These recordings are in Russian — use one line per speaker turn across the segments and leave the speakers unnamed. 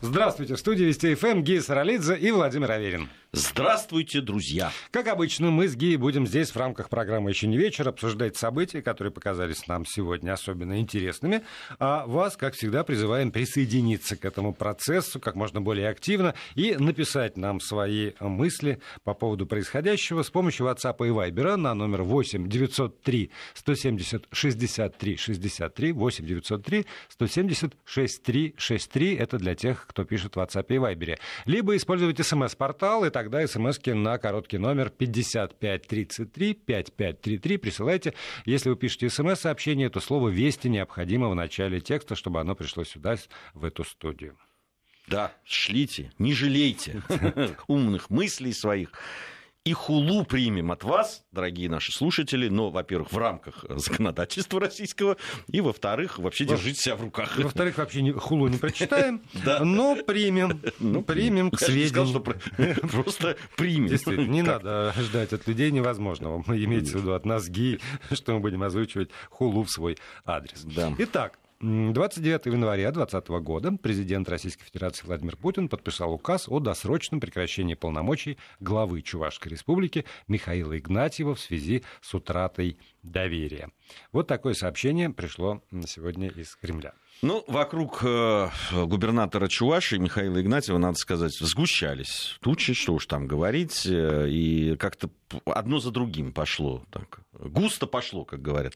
Здравствуйте, в студии Вести ФМ Гия Саралидзе и Владимир Аверин.
Здравствуйте, друзья!
Как обычно, мы с Гией будем здесь в рамках программы «Еще не вечер» обсуждать события, которые показались нам сегодня особенно интересными. А вас, как всегда, призываем присоединиться к этому процессу как можно более активно и написать нам свои мысли по поводу происходящего с помощью WhatsApp и Viber на номер 8 903 170 63 63 8 903 170 63 63. Это для тех, кто пишет в WhatsApp и Viber. Либо используйте смс-портал и тогда смски на короткий номер 5533 5533 присылайте. Если вы пишете смс-сообщение, то слово «Вести» необходимо в начале текста, чтобы оно пришло сюда, в эту студию.
Да, шлите, не жалейте умных мыслей своих и хулу примем от вас, дорогие наши слушатели, но, во-первых, в рамках законодательства российского, и, во-вторых, вообще во- держите себя в руках.
Во-вторых, вообще не, хулу не прочитаем, но примем, ну, примем к сведению.
Просто примем.
Действительно, не надо ждать от людей невозможного. Имейте в виду от нас, ГИ, что мы будем озвучивать хулу в свой адрес. Итак, 29 января 2020 года президент Российской Федерации Владимир Путин подписал указ о досрочном прекращении полномочий главы Чувашской Республики Михаила Игнатьева в связи с утратой доверия. Вот такое сообщение пришло сегодня из Кремля.
Ну, вокруг э, губернатора Чувашии Михаила Игнатьева, надо сказать, сгущались тучи, что уж там говорить, э, и как-то одно за другим пошло, так, густо пошло, как говорят.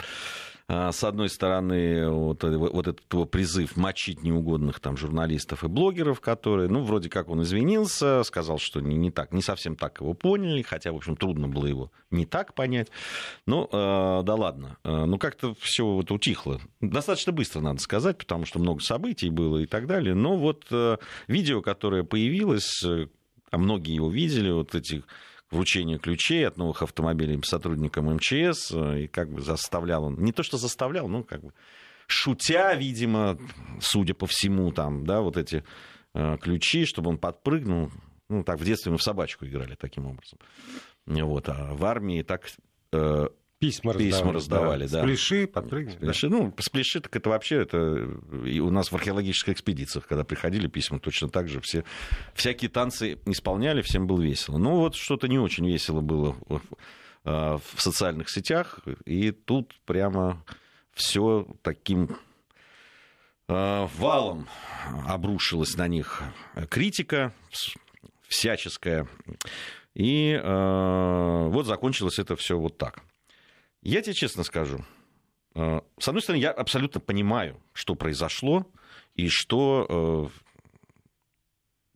А, с одной стороны, вот, вот этот его призыв мочить неугодных там журналистов и блогеров, которые, ну, вроде как он извинился, сказал, что не, не так, не совсем так его поняли, хотя, в общем, трудно было его не так понять. Ну, э, да ладно. Э, ну, как-то все вот утихло. Достаточно быстро, надо сказать, потому что много событий было и так далее. Но вот э, видео, которое появилось, э, а многие его видели, вот этих вручение ключей от новых автомобилей сотрудникам МЧС, э, и как бы заставлял он, не то что заставлял, ну как бы шутя, видимо, судя по всему, там, да, вот эти э, ключи, чтобы он подпрыгнул. Ну, так в детстве мы в собачку играли таким образом. Вот, а в армии так э,
Письма, Письма раздавали, да. да.
Спляши, подпрыгни. Спляши, да. Ну, спляши, так это вообще, это и у нас в археологических экспедициях, когда приходили письма, точно так же все, всякие танцы исполняли, всем было весело. Ну, вот что-то не очень весело было в, в социальных сетях, и тут прямо все таким валом обрушилась на них критика всяческая. И э, вот закончилось это все вот так. Я тебе честно скажу, э, с одной стороны, я абсолютно понимаю, что произошло и что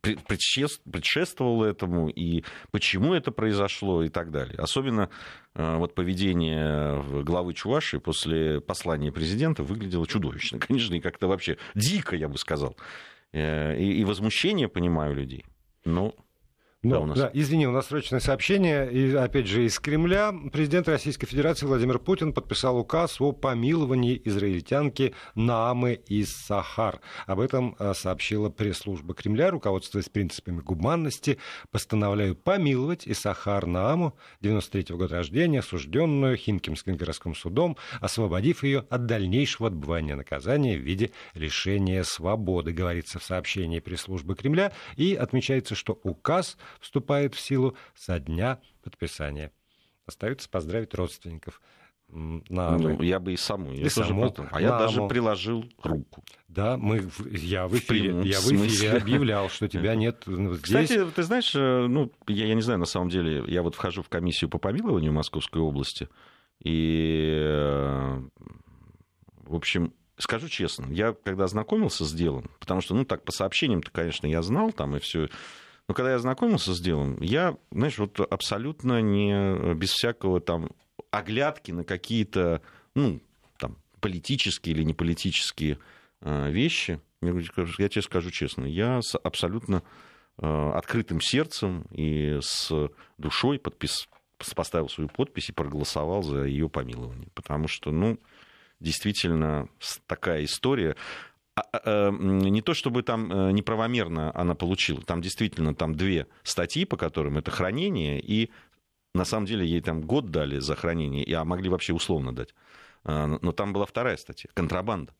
э, предшествовало этому, и почему это произошло, и так далее. Особенно э, вот поведение главы Чуваши после послания президента выглядело чудовищно. Конечно, и как-то вообще дико, я бы сказал. И, и возмущение понимаю людей. Но
но, да, у нас. Да, извини, у нас срочное сообщение, и, опять же, из Кремля. Президент Российской Федерации Владимир Путин подписал указ о помиловании израильтянки Наамы из Сахар. Об этом э, сообщила пресс-служба Кремля, руководствуясь принципами гуманности. Постановляю помиловать Исахар Нааму, 93-го года рождения, осужденную Химкимским городским судом, освободив ее от дальнейшего отбывания наказания в виде лишения свободы, говорится в сообщении пресс-службы Кремля. И отмечается, что указ вступает в силу со дня подписания. Остается поздравить родственников.
На ну, я бы и саму. Я и саму, потом, а я даже приложил руку.
Да, мы, я в эфире, в я в эфире объявлял, что тебя нет здесь.
Кстати, ты знаешь, э, ну, я, я не знаю, на самом деле, я вот вхожу в комиссию по помилованию Московской области, и, э, в общем, скажу честно, я когда ознакомился с делом, потому что, ну, так, по сообщениям-то, конечно, я знал там и все но когда я знакомился с делом, я, знаешь, вот абсолютно не без всякого там оглядки на какие-то, ну, там, политические или неполитические э, вещи, я тебе скажу честно, я с абсолютно э, открытым сердцем и с душой подпис, поставил свою подпись и проголосовал за ее помилование. Потому что, ну, действительно, такая история. А, а, эм, не то чтобы там э, неправомерно она получила, там действительно там две статьи, по которым это хранение, и на самом деле ей там год дали за хранение, а могли вообще условно дать. А, но там была вторая статья, контрабанда.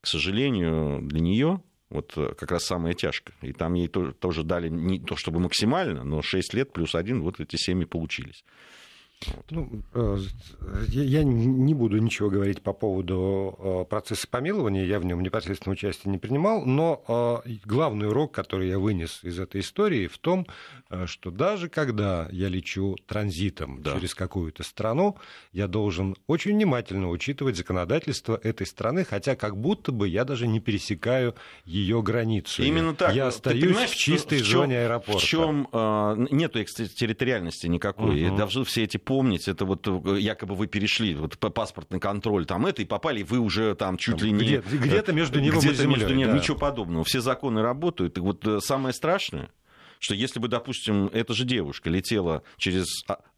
К сожалению, для нее Вот э, как раз самое тяжкое. И там ей тоже, тоже дали не то чтобы максимально, но 6 лет плюс один, вот эти семьи получились.
Ну, э, я не буду ничего говорить по поводу э, процесса помилования, я в нем непосредственно участие не принимал, но э, главный урок, который я вынес из этой истории, в том, что даже когда я лечу транзитом да. через какую-то страну, я должен очень внимательно учитывать законодательство этой страны, хотя как будто бы я даже не пересекаю ее границу.
Именно так.
Я остаюсь в чистой в чем, зоне аэропорта. В
чем э, нету экстерриториальности никакой. Угу. Должны все эти помнить, это вот э, якобы вы перешли вот, паспортный контроль там это, и попали, вы уже там чуть там, ли не...
Где, где-то между небом где
и землей. Между ним, да. Ничего подобного. Все законы работают. И вот э, самое страшное, что если бы, допустим, эта же девушка летела через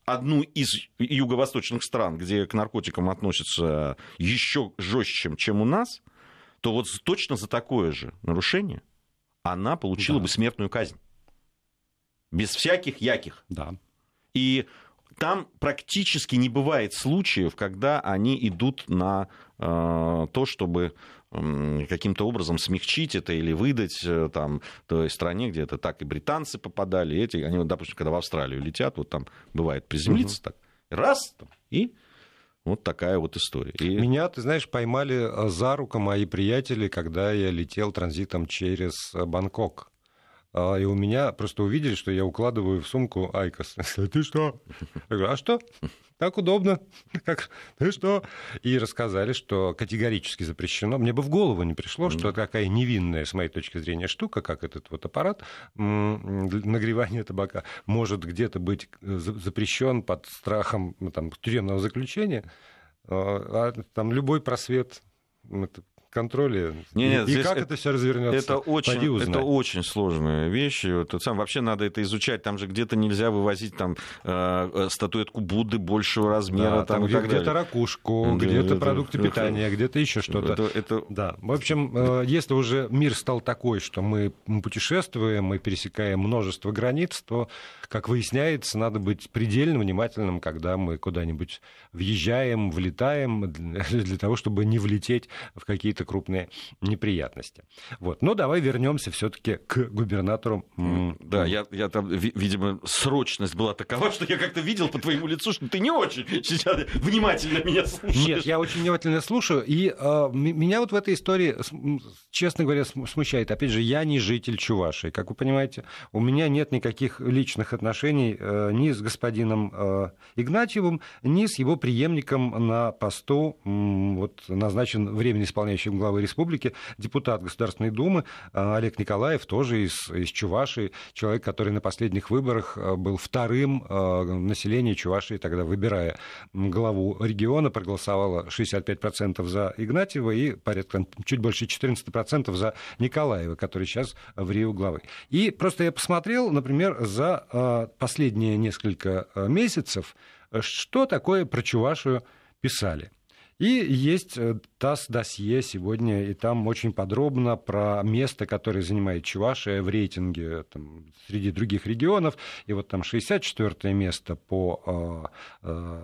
одну из юго-восточных стран, где к наркотикам относятся еще жестче, чем у нас, то вот точно за такое же нарушение она получила да. бы смертную казнь. Без всяких яких.
Да.
И там практически не бывает случаев, когда они идут на э, то, чтобы каким-то образом смягчить это или выдать э, там, той стране, где это так и британцы попадали, эти, они, вот, допустим, когда в Австралию летят, вот там бывает приземлиться угу. так, раз, там, и вот такая вот история. И...
Меня, ты знаешь, поймали э, за руку мои приятели, когда я летел транзитом через Бангкок. А, и у меня просто увидели, что я укладываю в сумку Айкос. Ты что? Я говорю, а что? Так удобно. Как? Ты что? И рассказали, что категорически запрещено. Мне бы в голову не пришло, что такая невинная, с моей точки зрения, штука, как этот вот аппарат нагревания табака, может где-то быть э, запрещен под страхом там, тюремного заключения. А, а там любой просвет контроле.
Не, нет,
и как это, это все развернется?
Это очень, это очень сложная вещь. Вот, сам, вообще надо это изучать. Там же где-то нельзя вывозить там, э, э статуэтку Будды большего размера. Да, там,
там где, где-то ракушку, да, где-то это, продукты это, питания, где-то еще что-то. Это, это... Да. В общем, э, если уже мир стал такой, что мы путешествуем, мы пересекаем множество границ, то, как выясняется, надо быть предельно внимательным, когда мы куда-нибудь въезжаем, влетаем, для того, чтобы не влететь в какие-то какие-то крупные неприятности. Вот. Но давай вернемся все-таки к губернатору.
Да, я, я там, видимо, срочность была такова, что я как-то видел по твоему лицу, что ты не очень сейчас внимательно меня слушаешь.
Нет, я очень внимательно слушаю, и э, меня вот в этой истории, честно говоря, смущает. Опять же, я не житель Чувашии, как вы понимаете, у меня нет никаких личных отношений э, ни с господином э, Игнатьевым, ни с его преемником на посту, э, вот назначен временно исполняющим заместителем главы республики, депутат Государственной Думы а, Олег Николаев, тоже из, из Чувашии, человек, который на последних выборах а, был вторым а, населения Чувашии, тогда выбирая главу региона, проголосовало 65% за Игнатьева и порядка чуть больше 14% за Николаева, который сейчас в Рио главы. И просто я посмотрел, например, за последние несколько месяцев, что такое про Чувашию писали. И есть э, ТАСС-досье сегодня, и там очень подробно про место, которое занимает Чувашия в рейтинге там, среди других регионов. И вот там 64 место по э, э,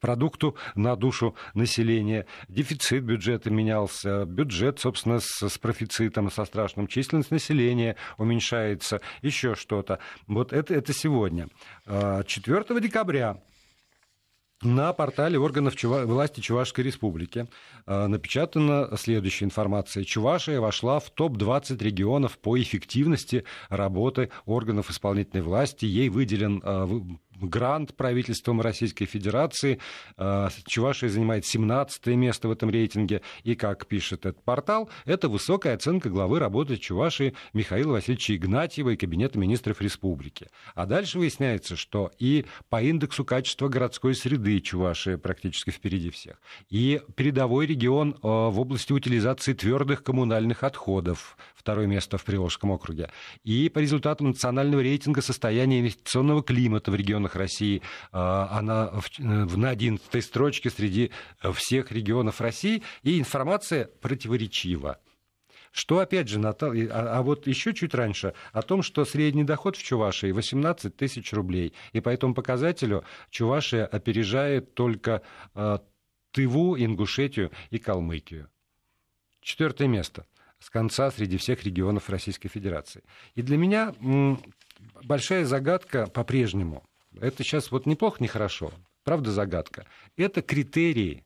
продукту на душу населения. Дефицит бюджета менялся, бюджет, собственно, с, с профицитом, со страшным, численность населения уменьшается, еще что-то. Вот это, это сегодня. 4 декабря на портале органов Чува... власти Чувашской Республики э, напечатана следующая информация. Чувашия вошла в топ-20 регионов по эффективности работы органов исполнительной власти. Ей выделен э, грант правительством Российской Федерации. А, Чувашия занимает 17 место в этом рейтинге. И, как пишет этот портал, это высокая оценка главы работы Чувашии Михаила Васильевича Игнатьева и Кабинета министров республики. А дальше выясняется, что и по индексу качества городской среды Чувашия практически впереди всех. И передовой регион а, в области утилизации твердых коммунальных отходов. Второе место в Приволжском округе. И по результатам национального рейтинга состояния инвестиционного климата в регионах регионах России, а, она на 11 строчке среди всех регионов России, и информация противоречива. Что, опять же, Наталья, а, а вот еще чуть раньше, о том, что средний доход в Чувашии 18 тысяч рублей. И по этому показателю Чувашия опережает только э, Тыву, Ингушетию и Калмыкию. четвертое место с конца среди всех регионов Российской Федерации. И для меня большая загадка по-прежнему. Это сейчас вот неплохо, не хорошо. Правда загадка. Это критерии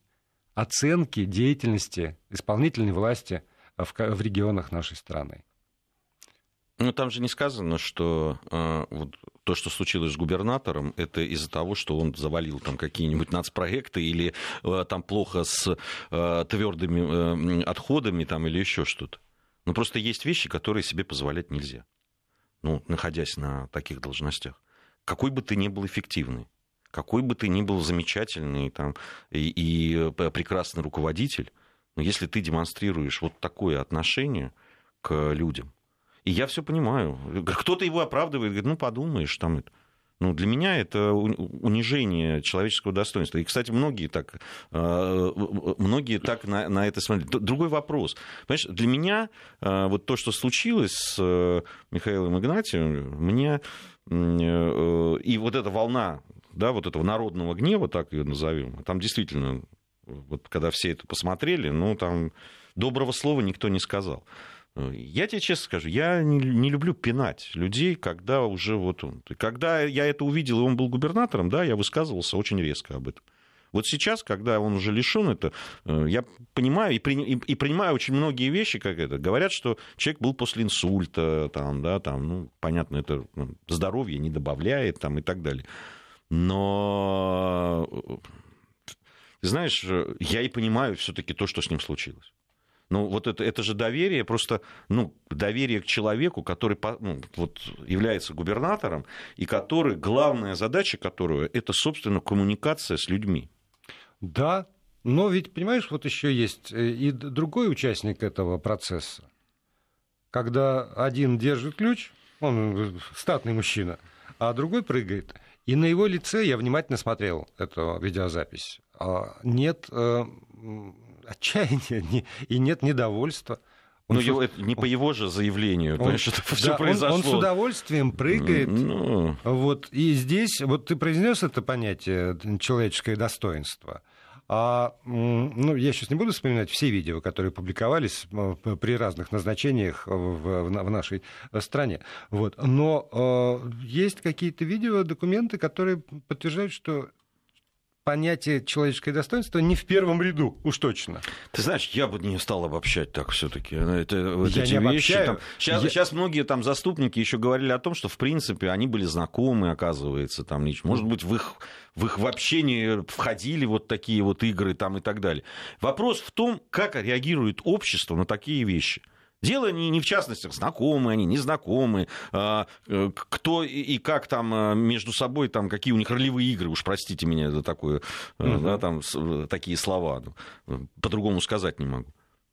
оценки деятельности исполнительной власти в, в регионах нашей страны.
Ну, там же не сказано, что э, вот то, что случилось с губернатором, это из-за того, что он завалил там какие-нибудь нацпроекты или э, там плохо с э, твердыми э, отходами там, или еще что-то. Ну, просто есть вещи, которые себе позволять нельзя, ну, находясь на таких должностях. Какой бы ты ни был эффективный, какой бы ты ни был замечательный там, и, и э, прекрасный руководитель, но если ты демонстрируешь вот такое отношение к людям, и я все понимаю. Кто-то его оправдывает, говорит, ну подумаешь, там это. Ну, для меня это унижение человеческого достоинства. И, кстати, многие так, э, многие так на, на это смотрят. Другой вопрос. Понимаешь, для меня э, вот то, что случилось с э, Михаилом Игнатьевым, мне и вот эта волна, да, вот этого народного гнева, так ее назовем, там действительно, вот когда все это посмотрели, ну, там доброго слова никто не сказал. Я тебе честно скажу, я не, не люблю пинать людей, когда уже вот он. Когда я это увидел, и он был губернатором, да, я высказывался очень резко об этом. Вот сейчас, когда он уже лишен это, э, я понимаю и, и, и принимаю очень многие вещи, как это. Говорят, что человек был после инсульта, там, да, там, ну, понятно, это ну, здоровье не добавляет, там, и так далее. Но, знаешь, я и понимаю все-таки то, что с ним случилось. Ну, вот это, это же доверие, просто ну, доверие к человеку, который ну, вот, является губернатором, и который, главная задача которого, это, собственно, коммуникация с людьми.
Да, но ведь, понимаешь, вот еще есть э, и другой участник этого процесса. Когда один держит ключ, он э, статный мужчина, а другой прыгает. И на его лице я внимательно смотрел эту видеозапись. А нет э, отчаяния и нет недовольства.
Он ну, его, это не по его же заявлению, он,
что это все да, произошло. Он, он с удовольствием прыгает. Ну... Вот, и здесь, вот ты произнес это понятие человеческое достоинство. А, ну, я сейчас не буду вспоминать все видео, которые публиковались при разных назначениях в, в нашей стране. Вот. Но э, есть какие-то видео, документы, которые подтверждают, что понятие человеческое достоинство не в первом ряду, уж точно.
Ты знаешь, я бы не стал обобщать так все-таки. Это, вот я эти не вещи. Там, сейчас, я... сейчас многие там заступники еще говорили о том, что в принципе они были знакомы, оказывается, там, может быть, в их, в их в общении входили вот такие вот игры там и так далее. Вопрос в том, как реагирует общество на такие вещи. Дело не, не в частностях, знакомые они, незнакомые, а, э, кто и как там э, между собой, там, какие у них ролевые игры, уж простите меня за такое, угу. да, там, такие слова, ну, по-другому сказать не могу.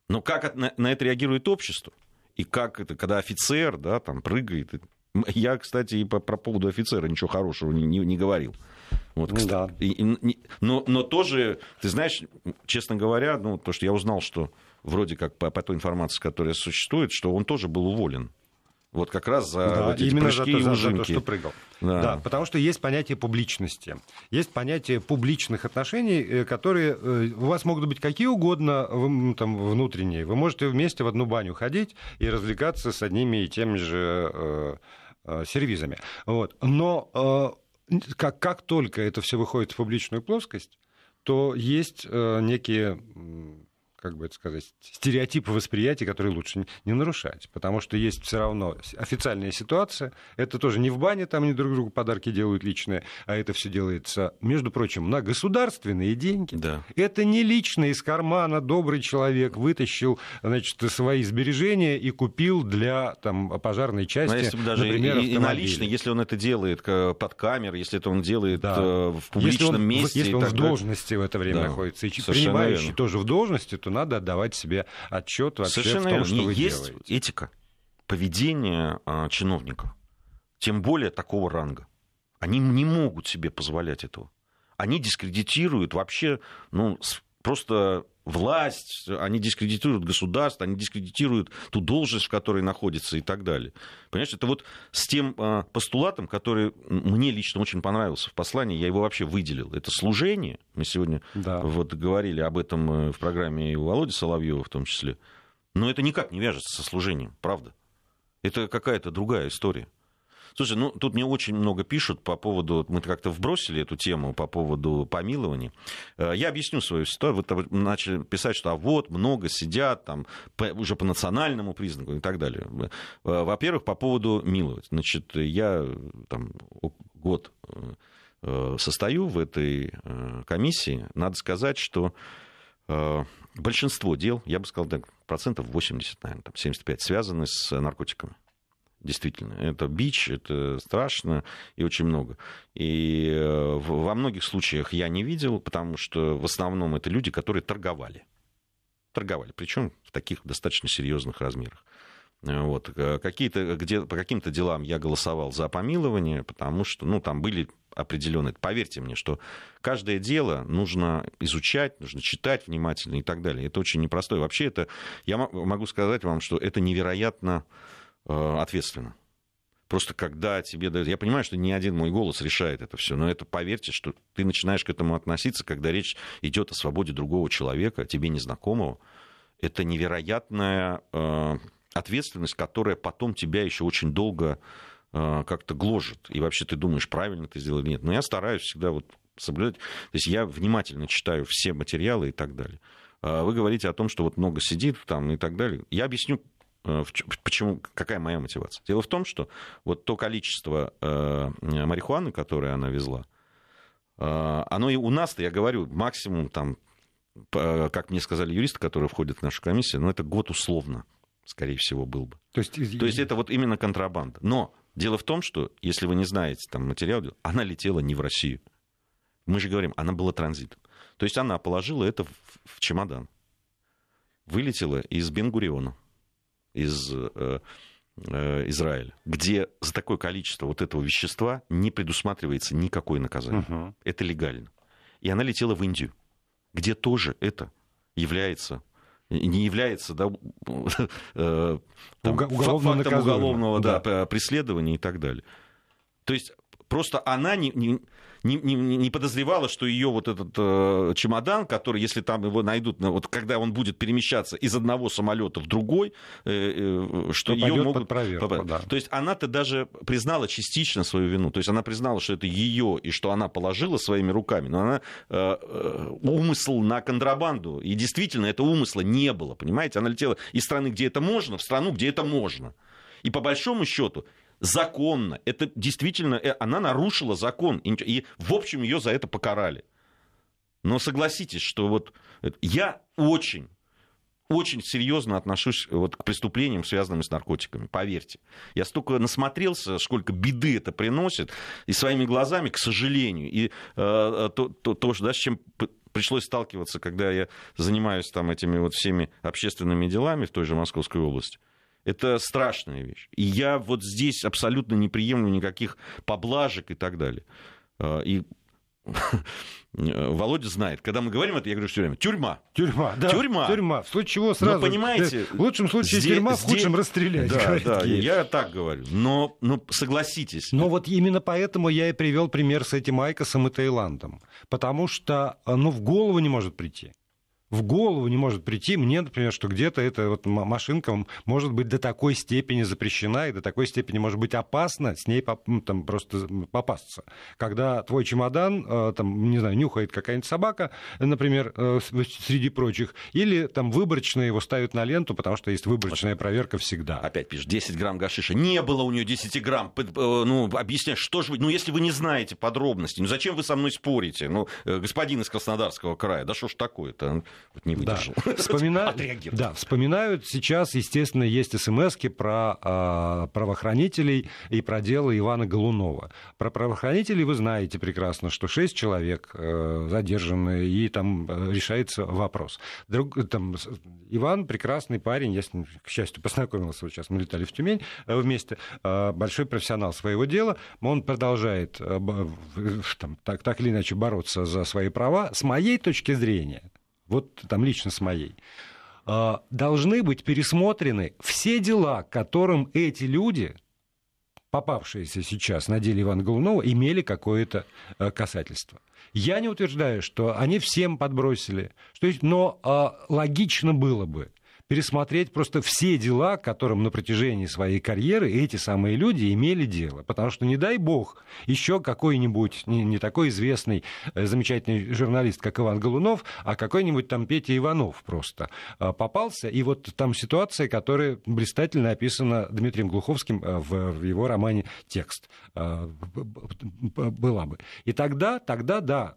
Но как на, на это реагирует общество? И как это, когда офицер, да, там, прыгает. Я, кстати, и по, по поводу офицера ничего хорошего не, не, не говорил. Вот, ну, кстати, да. и, и, но, но тоже, ты знаешь, честно говоря, ну, то, что я узнал, что вроде как по, по той информации, которая существует, что он тоже был уволен. Вот как раз за
да,
вот эти
именно за то, за, за то, что прыгал. Да. да, потому что есть понятие публичности. Есть понятие публичных отношений, э, которые э, у вас могут быть какие угодно там, внутренние. Вы можете вместе в одну баню ходить и развлекаться с одними и теми же э, э, сервизами. Вот. Но э, как, как только это все выходит в публичную плоскость, то есть э, некие как бы это сказать, стереотипы восприятия, которые лучше не нарушать. Потому что есть все равно официальная ситуация. Это тоже не в бане, там они друг другу подарки делают личные, а это все делается, между прочим, на государственные деньги. Да. Это не лично из кармана добрый человек вытащил значит, свои сбережения и купил для там, пожарной части, Но
если бы даже например, и, и налично, если он это делает под камерой, если это он делает да. Э, в публичном
если он,
месте.
Если он в должности в это время да. находится, и принимающий верно. тоже в должности, то надо отдавать себе отчет вообще Совершенно в том, что вы
есть
делаете.
этика поведения а, чиновников, тем более такого ранга. Они не могут себе позволять этого. Они дискредитируют вообще, ну, просто власть, они дискредитируют государство, они дискредитируют ту должность, в которой находится и так далее. Понимаешь, это вот с тем а, постулатом, который мне лично очень понравился в послании, я его вообще выделил. Это служение. Мы сегодня да. вот говорили об этом э, в программе и у Володи Соловьева в том числе. Но это никак не вяжется со служением, правда. Это какая-то другая история. Слушай, ну тут мне очень много пишут по поводу, мы как-то вбросили эту тему по поводу помилований. Э, я объясню свою ситуацию. Вот начали писать, что а вот много сидят там уже по национальному признаку и так далее. Э, во-первых, по поводу миловать. Значит, я там год э, состою в этой комиссии. Надо сказать, что большинство дел, я бы сказал, так, процентов 80, наверное, там 75, связаны с наркотиками. Действительно, это бич, это страшно и очень много. И э, во многих случаях я не видел, потому что в основном это люди, которые торговали. Торговали, причем в таких достаточно серьезных размерах. Вот. Э, какие-то, где, по каким-то делам я голосовал за помилование, потому что ну, там были определенные... Поверьте мне, что каждое дело нужно изучать, нужно читать внимательно и так далее. Это очень непростое. Вообще это... Я могу сказать вам, что это невероятно Э, ответственно. Просто когда тебе дают... Я понимаю, что ни один мой голос решает это все, но это, поверьте, что ты начинаешь к этому относиться, когда речь идет о свободе другого человека, тебе незнакомого. Это невероятная э, ответственность, которая потом тебя еще очень долго э, как-то гложет. И вообще ты думаешь, правильно ты сделал или нет. Но я стараюсь всегда вот соблюдать. То есть я внимательно читаю все материалы и так далее. А вы говорите о том, что вот много сидит там и так далее. Я объясню Э, почему, какая моя мотивация? Дело в том, что вот то количество э, марихуаны, которое она везла, э, оно и у нас-то, я говорю, максимум там, как мне сказали юристы, которые входят в нашу комиссию, ну, это год условно, скорее всего, был бы. То есть, То есть это вот именно контрабанда. Но дело в том, что, если вы не знаете там материал, она летела не в Россию. Мы же говорим, она была транзитом. То есть она положила это в, в чемодан. Вылетела из Бенгуриона из э, э, Израиля, где за такое количество вот этого вещества не предусматривается никакое наказание. Угу. Это легально. И она летела в Индию, где тоже это является не является да, э, там, уголовно фактом уголовного да. Да, преследования и так далее. То есть просто она не, не, не, не, подозревала, что ее вот этот э, чемодан, который, если там его найдут, вот когда он будет перемещаться из одного самолета в другой, э, э, что ее могут... Под проверку, да. То есть она-то даже признала частично свою вину. То есть она признала, что это ее и что она положила своими руками, но она э, э, умысл на контрабанду. И действительно, это умысла не было, понимаете? Она летела из страны, где это можно, в страну, где это можно. И по большому счету законно. Это действительно, э, она нарушила закон. И, в общем, ее за это покарали. Но согласитесь, что вот я очень очень серьезно отношусь вот к преступлениям, связанным с наркотиками, поверьте. Я столько насмотрелся, сколько беды это приносит, и своими глазами, к сожалению, и э, э то, то, то, да, с чем пришлось сталкиваться, когда я занимаюсь там этими вот всеми общественными делами в той же Московской области, это страшная вещь. И я вот здесь абсолютно не приемлю никаких поблажек и так далее. А, и Володя знает, когда мы говорим это, я говорю все время, тюрьма.
Тюрьма, да.
Тюрьма.
Тюрьма. В случае чего сразу...
Вы понимаете...
В лучшем случае здесь, тюрьма, в худшем здесь... расстрелять.
Да, да, я так говорю. Но, но согласитесь.
Но вот именно поэтому я и привел пример с этим Айкосом и Таиландом. Потому что ну, в голову не может прийти в голову не может прийти мне, например, что где-то эта вот машинка может быть до такой степени запрещена и до такой степени может быть опасно с ней ну, там, просто попасться. Когда твой чемодан, э, там, не знаю, нюхает какая-нибудь собака, например, э, среди прочих, или там выборочно его ставят на ленту, потому что есть выборочная проверка всегда.
Опять пишешь, 10 грамм гашиша. Не было у нее 10 грамм. Э, ну, объясняешь, что же вы... Ну, если вы не знаете подробностей, ну, зачем вы со мной спорите? Ну, господин из Краснодарского края, да что ж такое-то? Вот не выдержал.
Да. Вспомина... да, вспоминают сейчас, естественно, есть смс про э, правоохранителей и про дело Ивана Голунова. Про правоохранителей вы знаете прекрасно, что шесть человек э, задержаны, и там э, решается вопрос. Друг, там, Иван прекрасный парень, я с ним, к счастью, познакомился вот сейчас, мы летали в Тюмень э, вместе, э, большой профессионал своего дела, он продолжает э, там, так, так или иначе бороться за свои права. С моей точки зрения, вот там лично с моей, а, должны быть пересмотрены все дела, которым эти люди, попавшиеся сейчас на деле Ивана Голунова, имели какое-то э, касательство. Я не утверждаю, что они всем подбросили, что, но а, логично было бы пересмотреть просто все дела, которым на протяжении своей карьеры эти самые люди имели дело. Потому что, не дай бог, еще какой-нибудь не, не такой известный, э, замечательный журналист, как Иван Голунов, а какой-нибудь там Петя Иванов просто э, попался. И вот там ситуация, которая блистательно описана Дмитрием Глуховским э, в его романе «Текст» была бы. И тогда, тогда, да,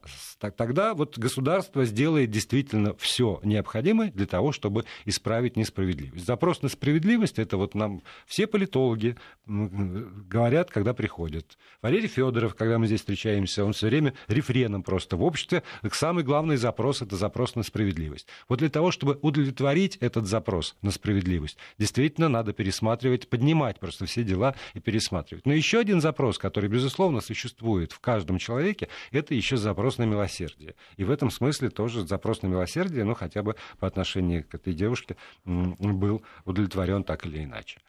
тогда вот государство сделает действительно все необходимое для того, чтобы исправить несправедливость. Запрос на справедливость, это вот нам все политологи говорят, когда приходят. Валерий Федоров, когда мы здесь встречаемся, он все время рефреном просто в обществе. Самый главный запрос – это запрос на справедливость. Вот для того, чтобы удовлетворить этот запрос на справедливость, действительно надо пересматривать, поднимать просто все дела и пересматривать. Но еще один запрос, который, безусловно, существует в каждом человеке, это еще запрос на милосердие. И в этом смысле тоже запрос на милосердие, ну, хотя бы по отношению к этой девушке, был удовлетворен так или иначе.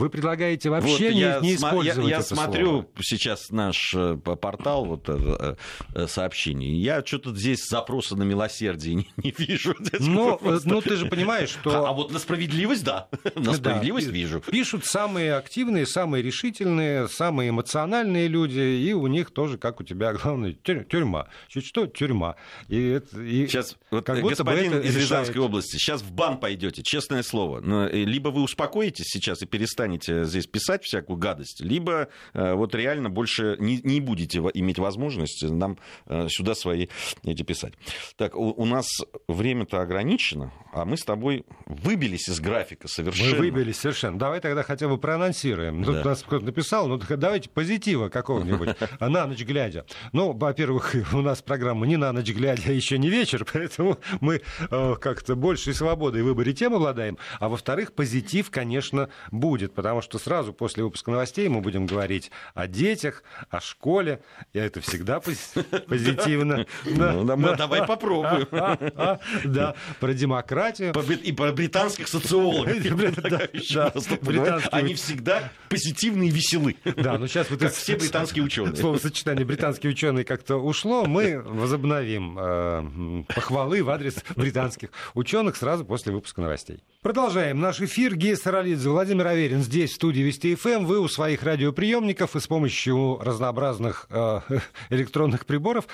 Вы предлагаете вообще вот не, я не использовать
я, я
это
смотрю
слово.
сейчас наш э, портал вот э, э, сообщений. Я что-то здесь запроса на милосердие не, не вижу.
Ну, ну, ты же понимаешь, что...
А, а вот на справедливость, да. На справедливость да, вижу.
Пишут самые активные, самые решительные, самые эмоциональные люди, и у них тоже, как у тебя, главное, тюрьма. Чуть что, тюрьма.
И, это, и сейчас, вот, как господин из Рязанской решает... области, сейчас в бан пойдете, честное слово. Но, либо вы успокоитесь сейчас и перестанете перестанете здесь писать всякую гадость, либо э, вот реально больше не, не будете иметь возможности нам э, сюда свои эти писать. Так, у, у нас время-то ограничено, а мы с тобой выбились из графика совершенно.
Мы выбились совершенно. Давай тогда хотя бы проанонсируем. Тут да. нас кто-то написал, ну давайте позитива какого-нибудь, на ночь глядя. Ну, во-первых, у нас программа не на ночь глядя, а еще не вечер, поэтому мы э, как-то большей свободой в выборе тем обладаем. А во-вторых, позитив, конечно, будет будет, потому что сразу после выпуска новостей мы будем говорить о детях, о школе, и это всегда позитивно.
Ну, давай попробуем.
Да, про демократию.
И про британских социологов. Они всегда позитивные и веселы.
Да, но сейчас вот
все британские ученые.
Словосочетание британские ученые как-то ушло, мы возобновим э, похвалы в адрес британских ученых сразу после выпуска новостей. Продолжаем наш эфир. Гея Саралидзе, Владимир Аверин здесь, в студии Вести ФМ. Эм. Вы у своих радиоприемников и с помощью разнообразных э, электронных приборов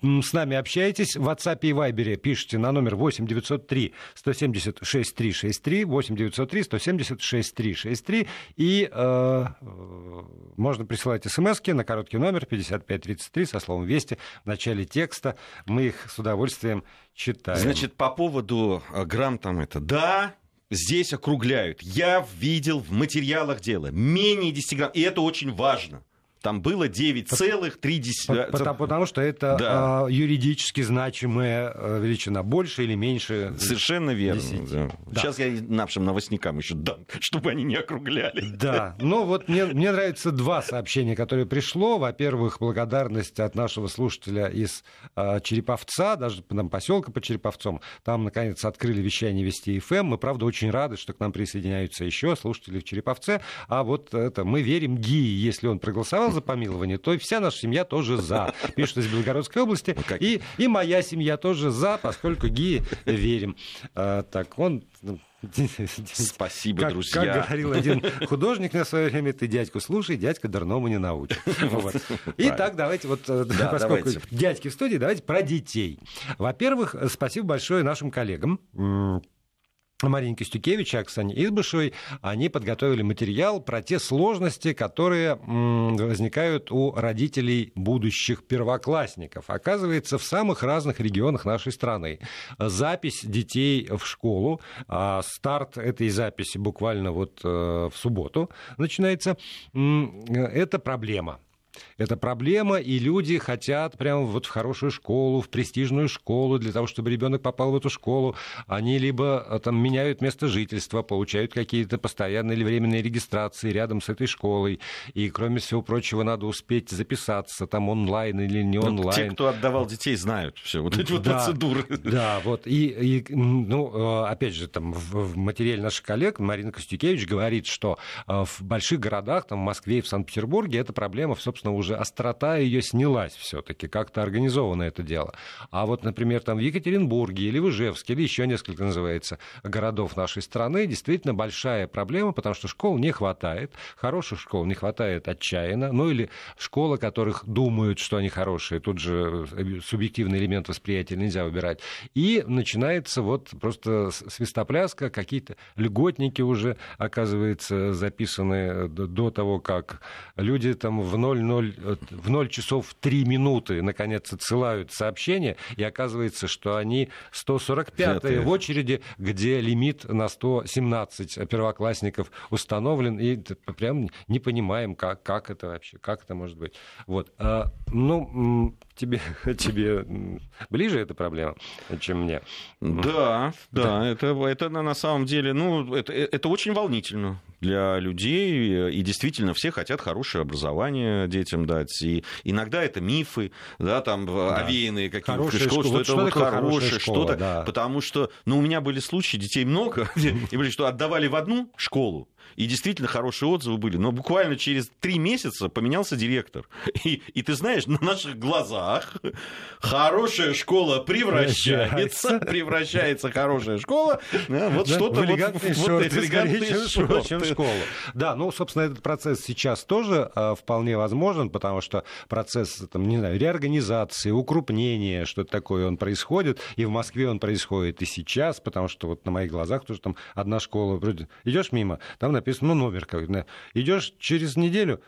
с нами общаетесь. В WhatsApp и Viber пишите на номер 8 903 176 363, 8 903 176 363. И э, можно присылать смс на короткий номер 5533 со словом «Вести» в начале текста. Мы их с удовольствием читаем.
Значит, по поводу э, грамм там это «да», здесь округляют. Я видел в материалах дела менее 10 грамм, и это очень важно. Там было 9,3.
Потому, потому что это да. а, юридически значимая э, величина. Больше или меньше?
Совершенно верно. Да. Да. Сейчас я нашим новостникам еще дам, чтобы они не округляли.
Да. Ну вот мне, мне нравятся два сообщения, которые пришло. Во-первых, благодарность от нашего слушателя из а, Череповца, даже там поселка по Череповцам. Там, наконец, открыли вещание Вести ФМ. Мы, правда, очень рады, что к нам присоединяются еще слушатели в Череповце. А вот это мы верим ГИИ, если он проголосовал за помилование, то вся наша семья тоже за. Пишут из Белгородской области. Ну, и, и моя семья тоже за, поскольку ГИ верим. А, так, он ну,
Спасибо,
как,
друзья.
Как говорил один художник на свое время, ты дядьку слушай, дядька дурному не научит. Вот. Итак, давайте вот, э, да, поскольку давайте. дядьки в студии, давайте про детей. Во-первых, спасибо большое нашим коллегам Марине Костюкевич и Оксане Избышевой, они подготовили материал про те сложности, которые возникают у родителей будущих первоклассников. Оказывается, в самых разных регионах нашей страны запись детей в школу, а старт этой записи буквально вот э, в субботу начинается, это проблема. Это проблема, и люди хотят прямо вот в хорошую школу, в престижную школу, для того, чтобы ребенок попал в эту школу. Они либо э, там меняют место жительства, получают какие-то постоянные или временные регистрации рядом с этой школой. И, кроме всего прочего, надо успеть записаться там онлайн или не онлайн. Вот
те, кто отдавал детей, знают все вот эти вот да, процедуры.
Да, вот. И, и, ну, э, опять же, там в, в материале наших коллег Марина Костюкевич говорит, что э, в больших городах, там в Москве и в Санкт-Петербурге, эта проблема, собственно, конечно, уже острота ее снялась все-таки, как-то организовано это дело. А вот, например, там в Екатеринбурге или в Ижевске, или еще несколько называется городов нашей страны, действительно большая проблема, потому что школ не хватает, хороших школ не хватает отчаянно, ну или школы, которых думают, что они хорошие, тут же э, субъективный элемент восприятия нельзя выбирать. И начинается вот просто свистопляска, какие-то льготники уже, оказывается, записаны до того, как люди там в 0, 0, в 0 часов 3 минуты наконец отсылают сообщение, и оказывается, что они 145-е в очереди, где лимит на 117 первоклассников установлен, и прям не понимаем, как, как это вообще, как это может быть. Вот. А, ну, тебе, тебе ближе эта проблема, чем мне.
Да, да, да. Это, это на самом деле, ну, это, это очень волнительно для людей, и действительно все хотят хорошее образование детям дать. И иногда это мифы, да, там да. овеянные какие-то школы, что, что это вот хорошее что-то, да. потому что, ну, у меня были случаи, детей много, и были, что отдавали в одну школу, и действительно хорошие отзывы были. Но буквально через три месяца поменялся директор. И, и ты знаешь, на наших глазах хорошая школа превращается, превращается хорошая школа, да, вот что-то вот,
вот элегантные шорты. чем школа. Да, ну, собственно, этот процесс сейчас тоже э, вполне возможен, потому что процесс, там, не знаю, реорганизации, укрупнения, что-то такое, он происходит, и в Москве он происходит и сейчас, потому что вот на моих глазах тоже там одна школа, вроде идешь мимо, там написано, ну, номер какой-то. Идешь через неделю,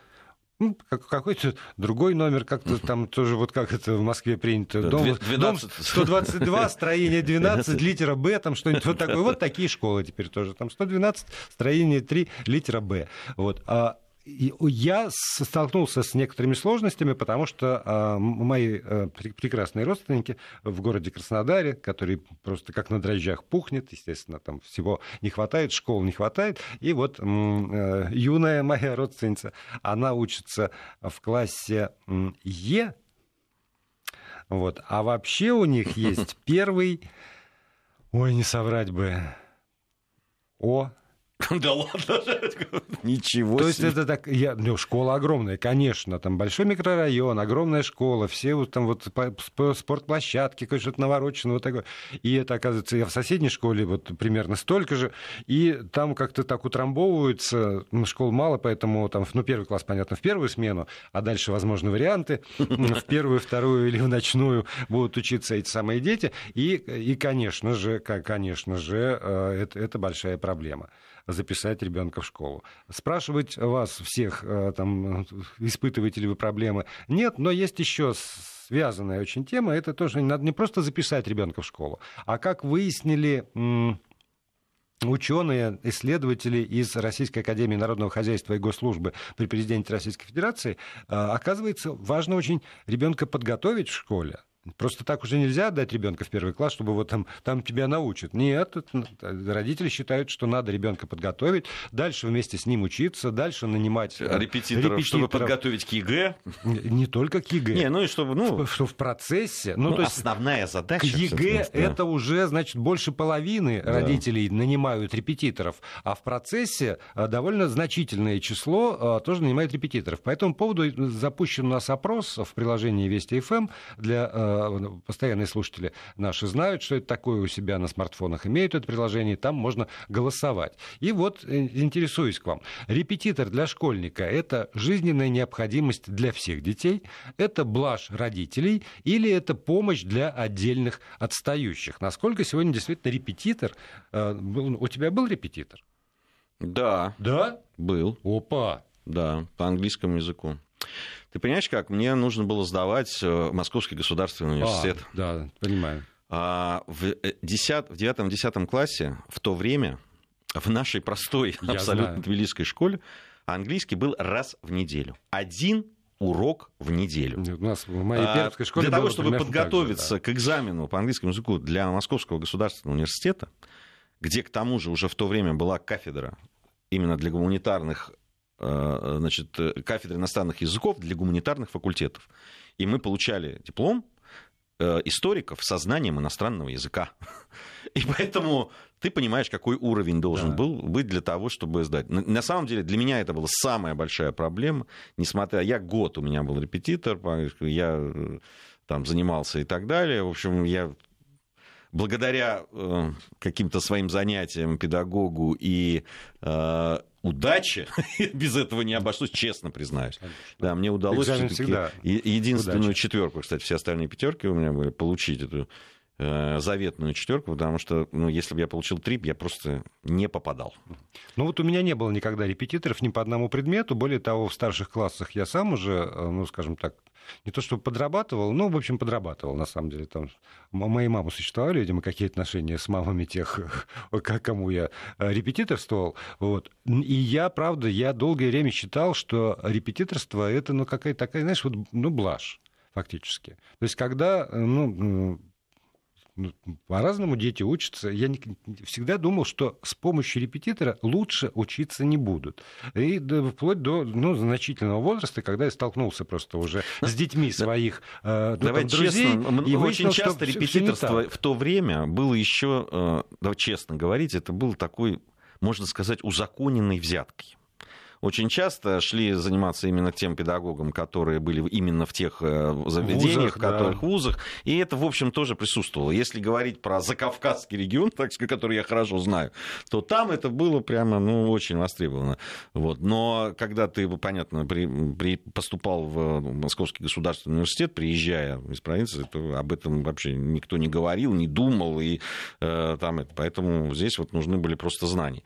ну, какой-то другой номер, как-то там тоже, вот как это в Москве принято. Дом, 12. дом 122, строение 12, литера Б, там что-нибудь вот такое. Вот такие школы теперь тоже. Там 112, строение 3, литера Б. Вот. А я столкнулся с некоторыми сложностями, потому что а, мои а, прекрасные родственники в городе Краснодаре, который просто как на дрожжах пухнет, естественно, там всего не хватает, школ не хватает, и вот э, юная моя родственница, она учится в классе Е, вот, а вообще у них есть первый, ой, не соврать бы, О,
Да ладно, ничего
То есть это так, я, ну, школа огромная, конечно, там большой микрорайон, огромная школа, все вот там вот спортплощадки, что-то наворочено, вот такое. И это, оказывается, я в соседней школе вот примерно столько же, и там как-то так утрамбовываются, ну, школ мало, поэтому там, ну, первый класс, понятно, в первую смену, а дальше, возможно, варианты, в первую, вторую или в ночную будут учиться эти самые дети, и, и конечно же, конечно же, э, это, это большая проблема записать ребенка в школу. Спрашивать вас всех, э, там, испытываете ли вы проблемы, нет, но есть еще связанная очень тема, это тоже надо не просто записать ребенка в школу, а как выяснили ученые, исследователи из Российской Академии Народного Хозяйства и Госслужбы при президенте Российской Федерации, э, оказывается, важно очень ребенка подготовить в школе, Просто так уже нельзя отдать ребенка в первый класс, чтобы вот там, там тебя научат. Нет, родители считают, что надо ребенка подготовить, дальше вместе с ним учиться, дальше нанимать
э, репетиторов, репетиторов. чтобы подготовить к ЕГЭ.
Не только к ЕГЭ.
Не, ну и чтобы, ну,
что в процессе.
Ну, ну то есть основная задача.
К ЕГЭ это уже, значит, больше половины да. родителей нанимают репетиторов, а в процессе э, довольно значительное число э, тоже нанимают репетиторов. По этому поводу запущен у нас опрос в приложении Вести ФМ для постоянные слушатели наши знают, что это такое у себя на смартфонах, имеют это приложение, там можно голосовать. И вот э, интересуюсь к вам. Репетитор для школьника – это жизненная необходимость для всех детей, это блажь родителей или это помощь для отдельных отстающих? Насколько сегодня действительно репетитор... Э, у тебя был репетитор?
Да.
Да?
Был.
Опа.
Да, по английскому языку. Ты понимаешь, как? Мне нужно было сдавать э, Московский государственный университет.
А, да, понимаю.
А в, 10, э, в 9-10 классе в то время в нашей простой, Я абсолютно знаю. тбилисской школе английский был раз в неделю. Один урок в неделю.
У нас в моей а, пермской школе
Для того, чтобы подготовиться же, да. к экзамену по английскому языку для Московского государственного университета, где к тому же уже в то время была кафедра именно для гуманитарных значит, э, кафедры иностранных языков для гуманитарных факультетов. И мы получали диплом э, историков со знанием иностранного языка. И поэтому ты понимаешь, какой уровень должен да. был быть для того, чтобы сдать. На самом деле для меня это была самая большая проблема. Несмотря, я год у меня был репетитор, я э, там занимался и так далее. В общем, я благодаря э, каким-то своим занятиям, педагогу и э, удаче, без этого не обошлось, честно признаюсь. Конечно. Да, мне удалось все-таки единственную удача. четверку, кстати, все остальные пятерки у меня были, получить эту э, заветную четверку, потому что, ну, если бы я получил три, я просто не попадал.
Ну вот у меня не было никогда репетиторов ни по одному предмету. Более того, в старших классах я сам уже, э, ну, скажем так, не то чтобы подрабатывал, ну, в общем, подрабатывал, на самом деле. Там моей мамы существовали, видимо, какие отношения с мамами тех, кому я э, репетиторствовал. Вот. И я, правда, я долгое время считал, что репетиторство — это, ну, какая-то такая, знаешь, вот, ну, блажь фактически. То есть, когда э, ну, по-разному дети учатся. Я не, всегда думал, что с помощью репетитора лучше учиться не будут. И до, вплоть до ну, значительного возраста, когда я столкнулся просто уже с детьми своих
э, Давай друзей. Честно, и очень выяснил, часто репетиторство в то время было еще, э, давай честно говорить, это был такой, можно сказать, узаконенной взяткой очень часто шли заниматься именно тем педагогам, которые были именно в тех э, заведениях, в которых да. вузах. И это, в общем, тоже присутствовало. Если говорить про Закавказский регион, так сказать, который я хорошо знаю, то там это было прямо ну, очень востребовано. Вот. Но когда ты, понятно, при, при, поступал в Московский государственный университет, приезжая из провинции, то об этом вообще никто не говорил, не думал. И, э, там, поэтому здесь вот нужны были просто знания.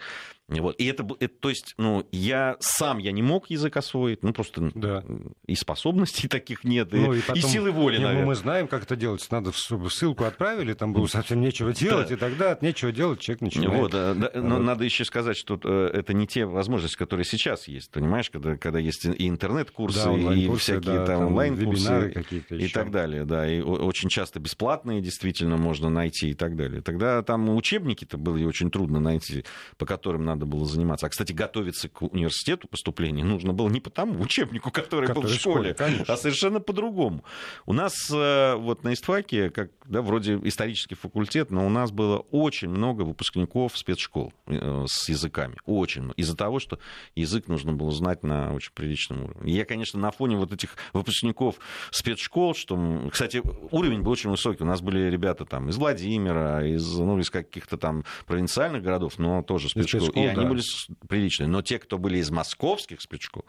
Вот. И это, это, то есть, ну, я сам я не мог язык освоить, ну, просто да. и способностей таких нет, ну, и, и, потом, и силы воли, не,
наверное. Мы знаем, как это делать. Надо, чтобы ссылку отправили, там было совсем нечего делать, да. и тогда от нечего делать человек начинает.
Вот, да, да, но вот. надо еще сказать, что э, это не те возможности, которые сейчас есть, понимаешь, когда, когда есть и интернет-курсы, да, и всякие да, там онлайн-курсы и так далее, да, и очень часто бесплатные действительно можно найти и так далее. Тогда там учебники-то были очень трудно найти, по которым надо было заниматься. А, кстати, готовиться к университету поступления нужно было не по тому учебнику, который, который был в школе, школе а совершенно по-другому. У нас э, вот на ИСТФАКе, как, да, вроде исторический факультет, но у нас было очень много выпускников спецшкол э, с языками. Очень много. Из-за того, что язык нужно было знать на очень приличном уровне. я, конечно, на фоне вот этих выпускников спецшкол, что, кстати, уровень был очень высокий. У нас были ребята там из Владимира, из, ну, из каких-то там провинциальных городов, но тоже спецшкол. И они были приличные. Но те, кто были из московских спецшкол,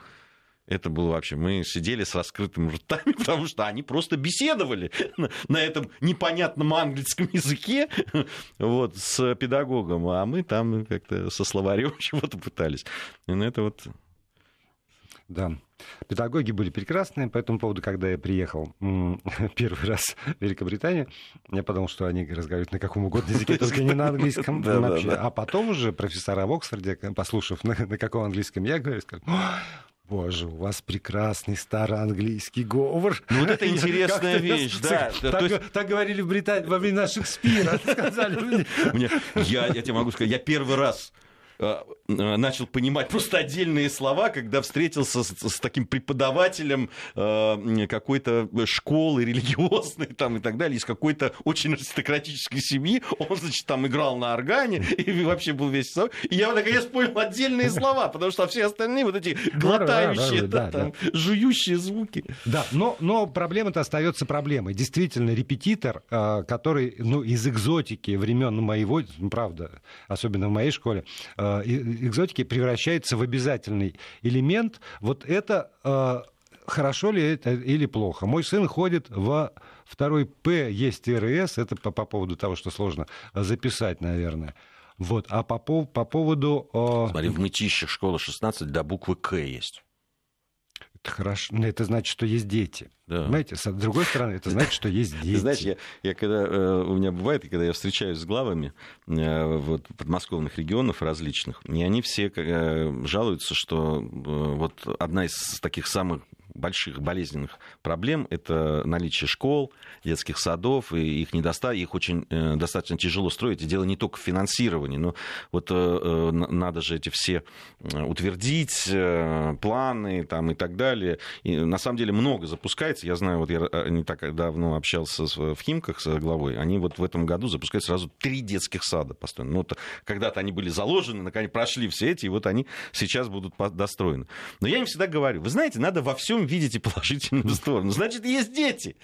это было вообще... Мы сидели с раскрытыми ртами, потому что они просто беседовали на, на этом непонятном английском языке вот, с педагогом, а мы там как-то со словарем чего-то пытались. И на это вот
да. Педагоги были прекрасные. По этому поводу, когда я приехал первый раз в Великобританию, я подумал, что они разговаривают на каком угодно языке, только не на английском. А потом уже профессора в Оксфорде, послушав, на каком английском я говорю, сказали, Боже, у вас прекрасный староанглийский говор.
Ну, вот это интересная вещь, да.
Так, есть... так говорили в Британии во времена Шекспира, сказали
мне. Я, я тебе могу сказать, я первый раз Э, э, начал понимать просто отдельные слова, когда встретился с, с таким преподавателем э, какой-то школы религиозной там, и так далее, из какой-то очень аристократической семьи. Он, значит, там играл на органе и вообще был весь... И я наконец понял отдельные слова, потому что все остальные вот эти глотающие, да, да, там, да. жующие звуки.
Да, но, но проблема-то остается проблемой. Действительно, репетитор, который ну, из экзотики времен моего, правда, особенно в моей школе, Э, экзотики превращается в обязательный элемент. Вот это э, хорошо ли это или плохо? Мой сын ходит в второй П, есть РС, это по, по поводу того, что сложно записать, наверное. Вот. А по, по поводу...
Э, Смотри, в Мытищах школа 16 до буквы К есть.
Это хорошо. Это значит, что есть дети. Да. Понимаете, с другой стороны, это значит, что есть дети.
Знаешь, я, я когда э, у меня бывает, когда я встречаюсь с главами э, вот, подмосковных регионов различных, и они все э, жалуются, что вот одна из таких самых больших болезненных проблем это наличие школ, детских садов, и их недостаток, их очень э, достаточно тяжело строить. И дело не только в финансировании, но вот э, э, надо же эти все утвердить, планы там, и так далее. И на самом деле много запускается. Я знаю, вот я не так давно общался в Химках с главой, они вот в этом году запускают сразу три детских сада построены. Ну, вот когда-то они были заложены, наконец прошли все эти, и вот они сейчас будут достроены. Но я им всегда говорю, вы знаете, надо во всем видеть и положительную сторону. Значит, есть дети.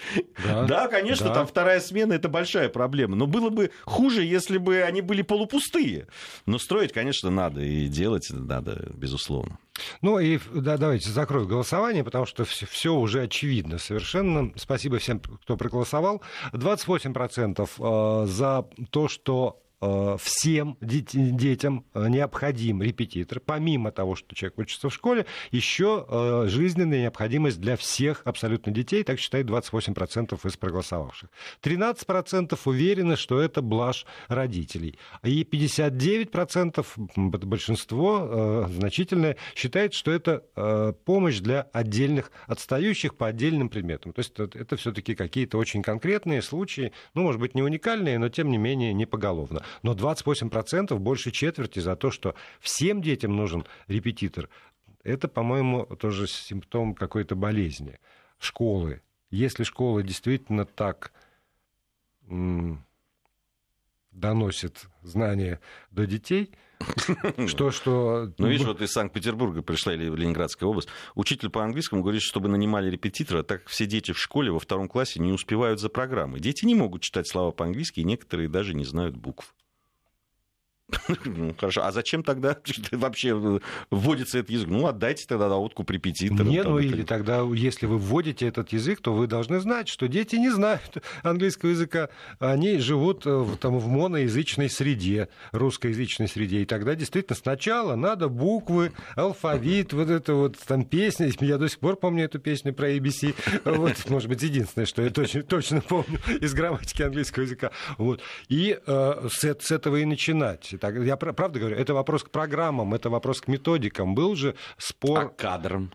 Да, да конечно, да. там вторая смена это большая проблема. Но было бы хуже, если бы они были полупустые. Но строить, конечно, надо и делать надо, безусловно.
Ну и да, давайте закрою голосование, потому что все, все уже очевидно совершенно. Спасибо всем, кто проголосовал. 28% э, за то, что всем детям э, необходим репетитор. Помимо того, что человек учится в школе, еще э, жизненная необходимость для всех абсолютно детей, так считает 28% из проголосовавших. 13% уверены, что это блажь родителей. И 59%, большинство значительное, считает, что это помощь для отдельных отстающих по отдельным предметам. То есть это все-таки какие-то очень конкретные случаи, ну, может быть, не уникальные, но тем не менее не поголовно но 28% больше четверти за то, что всем детям нужен репетитор. Это, по-моему, тоже симптом какой-то болезни. Школы. Если школа действительно так доносит знания до детей, что, что...
Ну, видишь, вот из Санкт-Петербурга пришла или Ленинградская область. Учитель по английскому говорит, чтобы нанимали репетитора, так все дети в школе во втором классе не успевают за программой. Дети не могут читать слова по-английски, и некоторые даже не знают букв. Ну, хорошо, а зачем тогда вообще вводится этот язык? Ну, отдайте тогда на откуп репетиторам.
Нет, ну или тогда, если вы вводите этот язык, то вы должны знать, что дети не знают английского языка. Они живут э, там, в моноязычной среде, русскоязычной среде. И тогда действительно сначала надо буквы, алфавит, вот это вот там песня. Я до сих пор помню эту песню про ABC. Вот, может быть, единственное, что я точно, точно помню из грамматики английского языка. Вот. И э, с, с этого и начинать так, я правда говорю, это вопрос к программам, это вопрос к методикам. Был же спор...
А кадрам?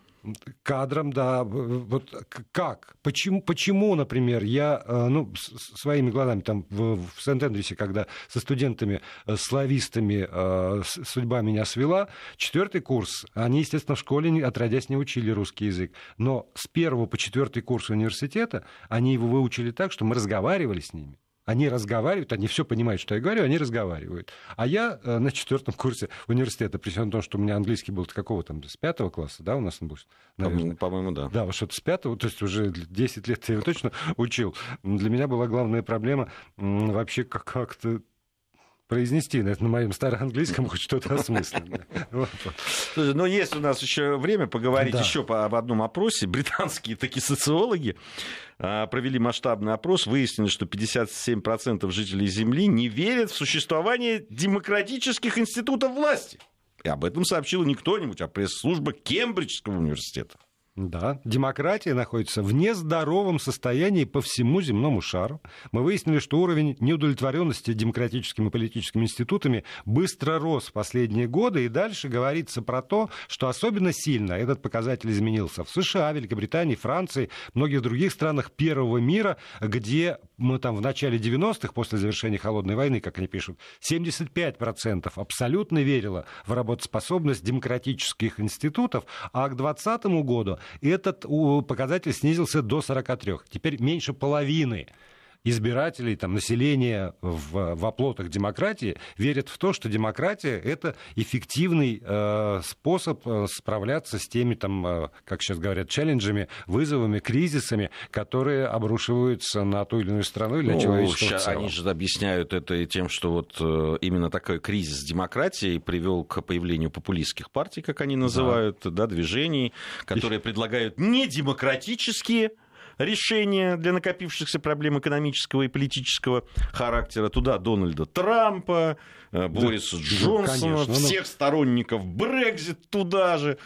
кадрам, да. Вот как? Почему, почему например, я э, ну, своими глазами там в, в Сент-Эндрюсе, когда со студентами, э, славистами э, судьба меня свела, четвертый курс, они, естественно, в школе отродясь не учили русский язык, но с первого по четвертый курс университета они его выучили так, что мы разговаривали с ними. Они разговаривают, они все понимают, что я говорю, они разговаривают. А я э, на четвертом курсе университета, при всем том, что у меня английский был с какого там, с пятого класса, да, у нас он был?
Наверное. По-моему, да.
Да, что-то с пятого, то есть уже 10 лет я его точно учил. Для меня была главная проблема вообще как-то произнести на, на моем староанглийском хоть что-то осмысленное.
Но есть у нас еще время поговорить еще об одном опросе. Британские такие социологи а, провели масштабный опрос, выяснили, что 57% жителей Земли не верят в существование демократических институтов власти. И об этом сообщил не кто-нибудь, а пресс-служба Кембриджского университета.
Да, демократия находится в нездоровом состоянии по всему земному шару. Мы выяснили, что уровень неудовлетворенности демократическими и политическими институтами быстро рос в последние годы, и дальше говорится про то, что особенно сильно этот показатель изменился в США, Великобритании, Франции, многих других странах первого мира, где мы там в начале 90-х, после завершения Холодной войны, как они пишут, 75% абсолютно верило в работоспособность демократических институтов, а к 2020 году этот показатель снизился до 43. Теперь меньше половины избирателей, там, населения в, в оплотах демократии верят в то, что демократия — это эффективный э, способ э, справляться с теми, там, э, как сейчас говорят, челленджами, вызовами, кризисами, которые обрушиваются на ту или иную страну или ну, на человечество
сейчас Они же объясняют это тем, что вот э, именно такой кризис демократии привел к появлению популистских партий, как они называют, да, да движений, которые предлагают недемократические решения для накопившихся проблем экономического и политического характера. Туда Дональда Трампа, э, Бориса да, Джонсона, конечно, всех ну... сторонников Брекзит туда же.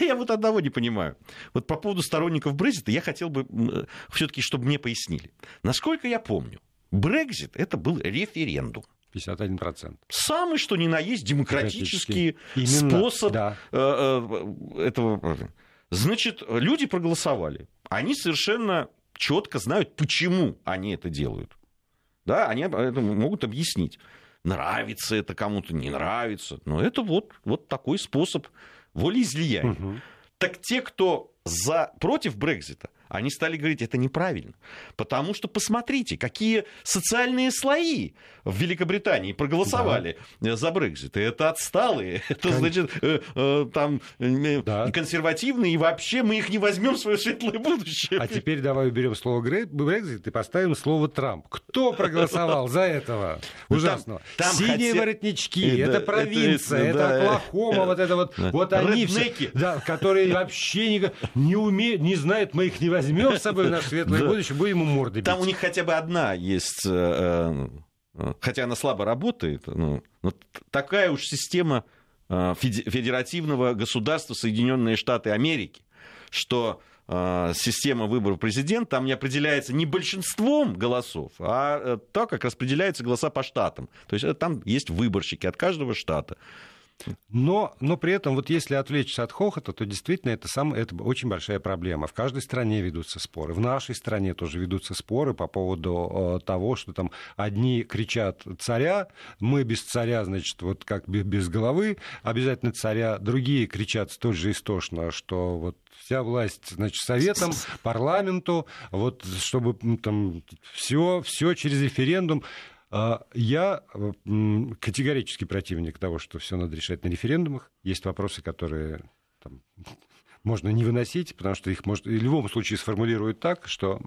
Я, я вот одного не понимаю. Вот по поводу сторонников Брекзита я хотел бы все-таки, чтобы мне пояснили. Насколько я помню, Брекзит это был референдум.
51%.
Самый что ни на есть демократический Именно, способ да. Э, э, этого Значит, люди проголосовали. Они совершенно четко знают, почему они это делают. Да, они это могут объяснить. Нравится это кому-то, не нравится. Но это вот, вот такой способ волеизлияния. Угу. Так те, кто за, против Брекзита, они стали говорить, это неправильно. Потому что посмотрите, какие социальные слои в Великобритании проголосовали да. за Брекзит. И это отсталые, это, значит, э, э, там э, да. консервативные, и вообще мы их не возьмем в свое светлое будущее.
А теперь давай уберем слово Брекзит и поставим слово Трамп. Кто проголосовал за этого? Ну, Ужасно. Там, там Синие хотя... воротнички, это, это провинция, это, это да, Оклахома, вот это вот. Вот они все, да, которые вообще не, не умеют, не знают, мы их не возьмем с собой в наше светлое будущее, будем ему морды бить.
Там у них хотя бы одна есть, э, э, хотя она слабо работает, но такая уж система э, федеративного государства Соединенные Штаты Америки, что система выборов президента там не определяется не большинством голосов, а так, как распределяются голоса по штатам. То есть там есть выборщики от каждого штата.
Но, но при этом, вот если отвлечься от хохота, то действительно это, сам, это очень большая проблема. В каждой стране ведутся споры. В нашей стране тоже ведутся споры по поводу э, того, что там одни кричат «царя», мы без царя, значит, вот как без головы, обязательно царя. Другие кричат столь же истошно, что вот вся власть, значит, советом, парламенту, вот чтобы там все, все через референдум. А, я категорически противник того, что все надо решать на референдумах. Есть вопросы, которые там, можно не выносить, потому что их может, в любом случае сформулируют так, что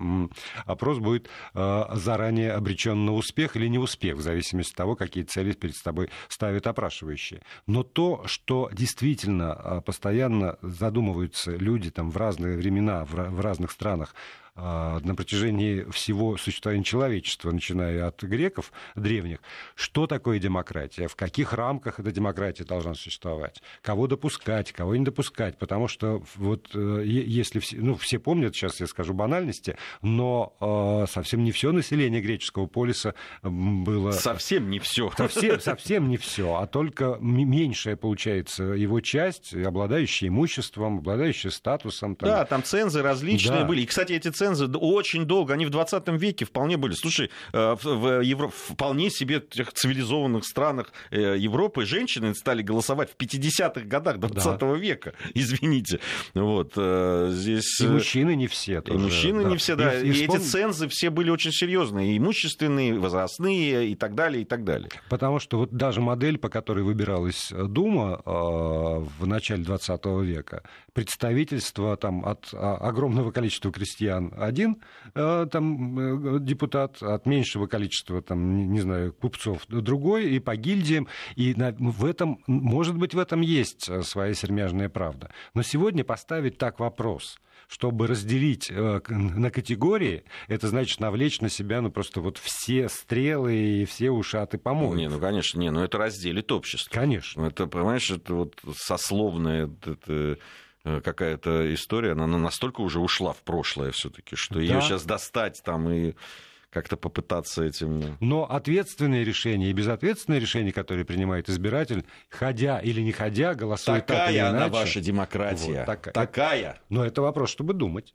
опрос будет а, заранее обречен на успех или неуспех, в зависимости от того, какие цели перед тобой ставят опрашивающие. Но то, что действительно а, постоянно задумываются люди там, в разные времена, в разных странах на протяжении всего существования человечества, начиная от греков древних, что такое демократия, в каких рамках эта демократия должна существовать, кого допускать, кого не допускать, потому что вот э, если все, ну, все помнят, сейчас я скажу банальности, но э, совсем не все население греческого полиса было...
Совсем не все.
Совсем, совсем не все, а только меньшая, получается, его часть, обладающая имуществом, обладающая статусом.
Там... Да, там цензы различные да. были. И, кстати, эти цензы очень долго, они в 20 веке вполне были. Слушай, э, в Евро... вполне себе тех цивилизованных странах э, Европы женщины стали голосовать в 50-х годах 20 да. века, извините. Вот, э, здесь...
И мужчины не все
тоже. И мужчины да. не все, да. И, и, и вспом... эти цензы все были очень серьезные, и имущественные, и возрастные, и так далее, и так далее.
Потому что вот даже модель, по которой выбиралась Дума в начале 20 века, представительство там, от а, огромного количества крестьян один э, там, э, депутат, от меньшего количества, там, не знаю, купцов другой, и по гильдиям. И в этом, может быть, в этом есть э, своя сермяжная правда. Но сегодня поставить так вопрос – чтобы разделить на категории, это значит навлечь на себя ну, просто вот все стрелы и все ушаты помои.
Не, ну, конечно, не, ну это разделит общество.
Конечно.
Ну, это, понимаешь, это вот сословное, это какая-то история, она настолько уже ушла в прошлое все-таки, что да. ее сейчас достать там и как-то попытаться этим...
Но ответственные решения и безответственные решения, которые принимает избиратель, ходя или не ходя, голосует
такая
так или иначе.
Такая она ваша демократия. Вот,
так,
такая.
Но это вопрос, чтобы думать.